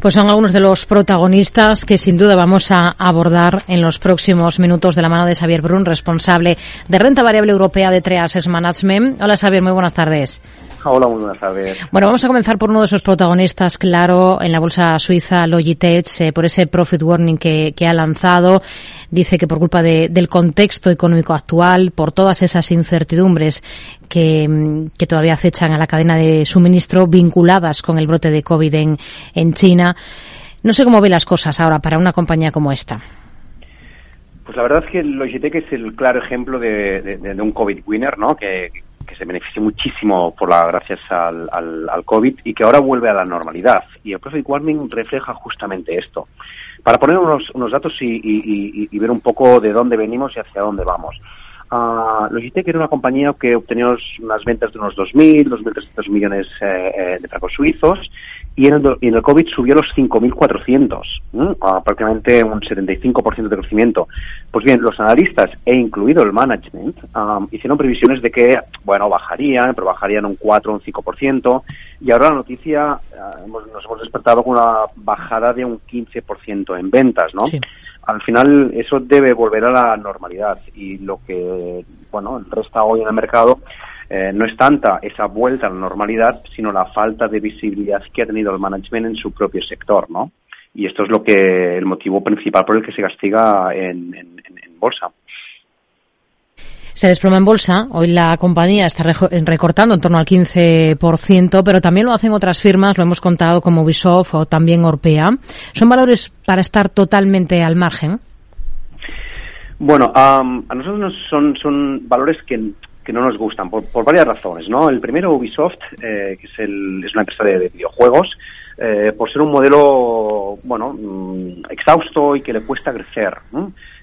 Pues son algunos de los protagonistas que sin duda vamos a abordar en los próximos minutos de la mano de Xavier Brun, responsable de renta variable europea de Treases Management. Hola Xavier, muy buenas tardes. Hola, muy buenas tardes. Bueno, vamos a comenzar por uno de esos protagonistas, claro, en la bolsa suiza Logitech, eh, por ese profit warning que, ha lanzado. Dice que por culpa del contexto económico actual, por todas esas incertidumbres que, que, todavía acechan a la cadena de suministro vinculadas con el brote de COVID en, en China, no sé cómo ve las cosas ahora para una compañía como esta. Pues la verdad es que Logitech es el claro ejemplo de, de un COVID winner, ¿no? Que, que se beneficia muchísimo por la gracias al, al, COVID y que ahora vuelve a la normalidad. Y el Profit Warning refleja justamente esto. Para poner unos, unos datos y, y ver un poco de dónde venimos y hacia dónde vamos. Uh, Logitech era una compañía que obtenía unas ventas de unos 2.000, 2.300 millones eh, eh, de francos suizos y en el, en el COVID subió a los 5.400, uh, prácticamente un 75% de crecimiento. Pues bien, los analistas, e incluido el management, hicieron previsiones de que, bueno, bajarían, pero bajarían un 4 o un 5%, y ahora la noticia, uh, nos hemos despertado con una bajada de un 15% en ventas, ¿no? al final eso debe volver a la normalidad y lo que bueno resta hoy en el mercado eh, no es tanta esa vuelta a la normalidad sino la falta de visibilidad que ha tenido el management en su propio sector no y esto es lo que el motivo principal por el que se castiga en bolsa se desploma en bolsa. Hoy la compañía está recortando en torno al 15%, pero también lo hacen otras firmas, lo hemos contado como Ubisoft o también Orpea. ¿Son valores para estar totalmente al margen? Bueno, a nosotros son, son valores que, no nos gustan por, varias razones, ¿no? El primero, Ubisoft, eh, que es, el, es una empresa de, videojuegos, eh, por ser un modelo, bueno, mm, exhausto y que le cuesta crecer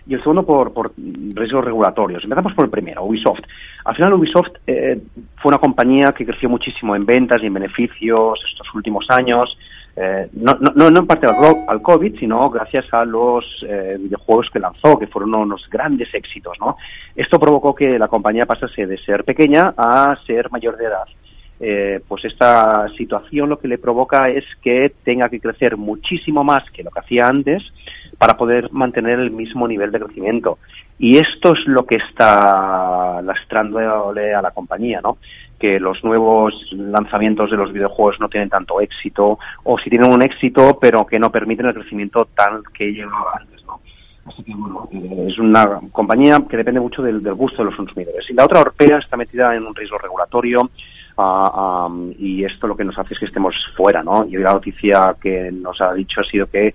y el segundo por, por riesgos regulatorios. Empezamos por el primero, Ubisoft. Al final Ubisoft eh, fue una compañía que creció muchísimo en ventas y en beneficios estos últimos años, eh, no, no, no en parte al, COVID, sino gracias a los eh, videojuegos que lanzó, que fueron unos grandes éxitos. ¿no? Esto provocó que la compañía pasase de ser pequeña a ser mayor de edad. Eh, pues esta situación lo que le provoca es que tenga que crecer muchísimo más que lo que hacía antes para poder mantener el mismo nivel de crecimiento. Y esto es lo que está lastrándole a la compañía, ¿no? Que los nuevos lanzamientos de los videojuegos no tienen tanto éxito, o si tienen un éxito, pero que no permiten el crecimiento tal que llevaba antes, ¿no? Así que, bueno, eh, es una compañía que depende mucho del, gusto de los consumidores. Y la otra, Orpea, está metida en un riesgo regulatorio, ah, y esto lo que nos hace es que estemos fuera, ¿no? Y hoy la noticia que nos ha dicho ha sido que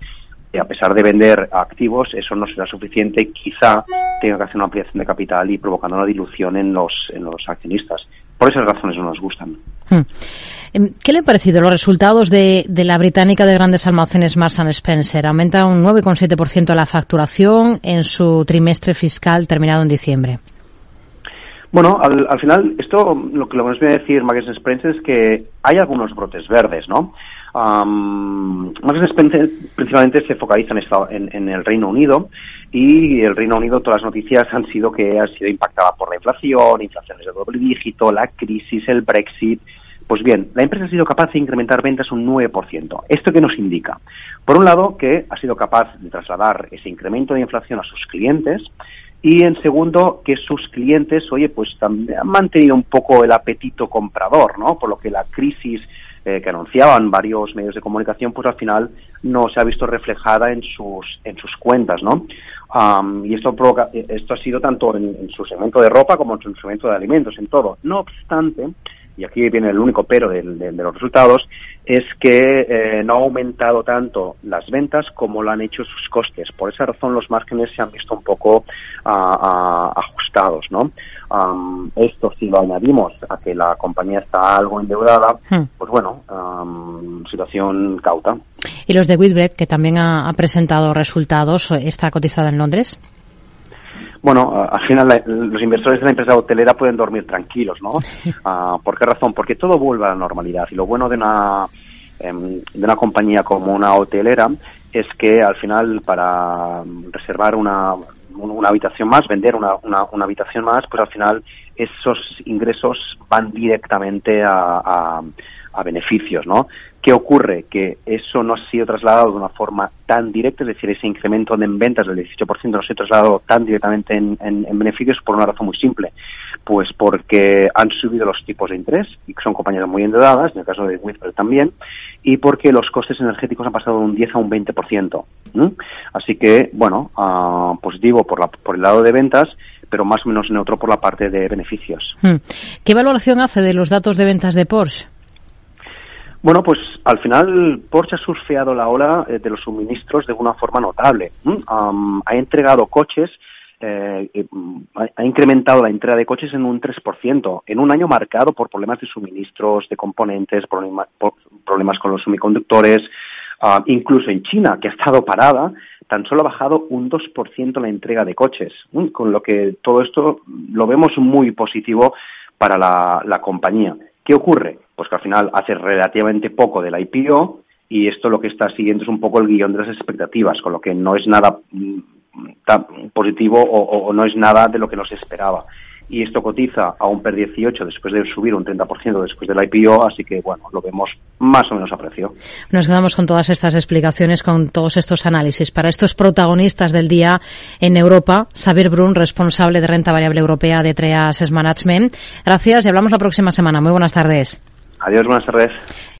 a pesar de vender activos, eso no será suficiente. Quizá tenga que hacer una ampliación de capital y provocando una dilución en los, en los accionistas. Por esas razones no nos gustan. Hmm. Em, ¿Qué le han parecido los resultados de, de la británica de grandes almacenes Marks Spencer? Aumenta un 9,7% la facturación en su trimestre fiscal terminado en diciembre. Bueno, al, al final, esto lo que nos viene a decir Marks Spencer es que hay algunos brotes verdes, ¿no? Um, Spencer principalmente se focaliza en, en, el Reino Unido y el Reino Unido todas las noticias han sido que ha sido impactada por la inflación, inflaciones de doble dígito, la crisis, el Brexit. Pues bien, la empresa ha sido capaz de incrementar ventas un 9%. ¿Esto qué nos indica? Por un lado, que ha sido capaz de trasladar ese incremento de inflación a sus clientes y en segundo, que sus clientes, oye, pues también han mantenido un poco el apetito comprador, ¿no? Por lo que la crisis eh, que anunciaban varios medios de comunicación, pues al final no se ha visto reflejada en sus, en sus cuentas, ¿no? y esto provoca, esto ha sido tanto en, su segmento de ropa como en su segmento de alimentos, en todo. No obstante, y aquí viene el único pero de, los resultados, es que eh, no ha aumentado tanto las ventas como lo han hecho sus costes. Por esa razón los márgenes se han visto un poco ajustados, ¿no? esto si lo añadimos a que la compañía está algo endeudada, hmm. pues bueno, situación cauta. ¿Y los de Whitbread, que también ha, ha presentado resultados, está cotizada en Londres? Bueno, al final los inversores de la empresa hotelera pueden dormir tranquilos, ¿no? Ah, ¿Por qué razón? Porque todo vuelve a la normalidad y lo bueno de una, em, de una compañía como una hotelera es que al final para reservar una, una habitación más, vender una, una, una, habitación más, pues al final esos ingresos van directamente a, a beneficios, ¿no? ¿Qué ocurre? Que eso no ha sido trasladado de una forma tan directa, es decir, ese incremento en ventas del 18% no se ha trasladado tan directamente en, beneficios por una razón muy simple. Pues porque han subido los tipos de interés, y son compañías muy endeudadas, en el caso de Whisper también, y porque los costes energéticos han pasado de un 10 a un 20%. Así que, bueno, uh, positivo por, la, por el lado de ventas, pero más o menos neutro por la parte de beneficios. Hmm. ¿Qué valoración hace de los datos de ventas de Porsche? Bueno, pues al final Porsche ha surfeado la ola eh, de los suministros de una forma notable. ha entregado coches, eh, ha incrementado la entrega de coches en un 3%, en un año marcado por problemas de suministros, de componentes, problemas con los semiconductores, ah, incluso en China, que ha estado parada, tan solo ha bajado un 2% la entrega de coches, con lo que todo esto lo vemos muy positivo para la compañía. ¿Qué ocurre? Pues que al final hace relativamente poco del IPO y esto lo que está siguiendo es un poco el guion de las expectativas, con lo que no es nada mm, tan positivo o, no es nada de lo que nos esperaba y esto cotiza a un PER 18 después de subir un 30% después del IPO, así que bueno, lo vemos más o menos a precio. Nos quedamos con todas estas explicaciones, con todos estos análisis. Para estos protagonistas del día en Europa, Xavier Brun, responsable de renta variable europea de Treas Management. Gracias y hablamos la próxima semana. Muy buenas tardes. Adiós, buenas tardes.